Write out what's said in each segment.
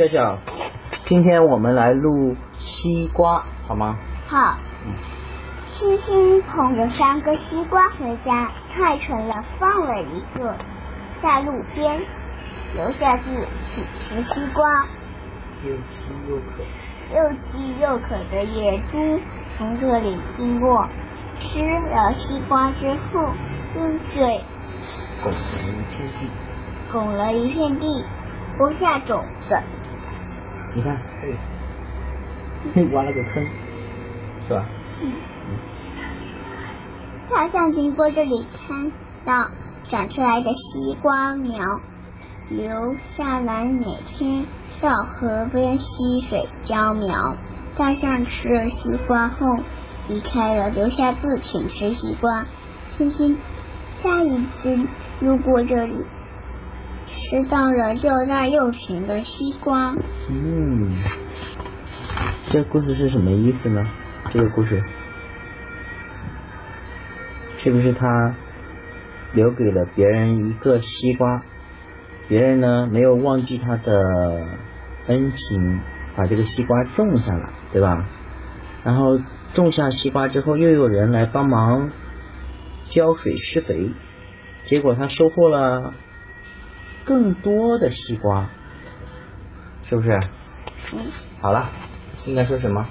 笑笑，今天我们来录西瓜，好吗？好。星星捧着三个西瓜回家，太沉了，放了一个在路边，留下字请吃西瓜。又饥又渴。又饥又渴的野猪从这里经过，吃了西瓜之后，用嘴拱了一片地，拱了一片地，播下种子。你看，嘿，挖了个坑，是吧？大象经过这里，看到长出来的西瓜苗，留下来每天到河边吸水浇苗。大象吃了西瓜后离开了，留下自请吃西瓜。星星下一次路过这里，吃到了又大又甜的西瓜。嗯，这故事是什么意思呢？这个故事是不是他留给了别人一个西瓜，别人呢没有忘记他的恩情，把这个西瓜种下了，对吧？然后种下西瓜之后，又有人来帮忙浇水施肥，结果他收获了更多的西瓜，是不是？嗯。好了，应该说什么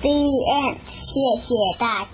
？The end，谢谢大家。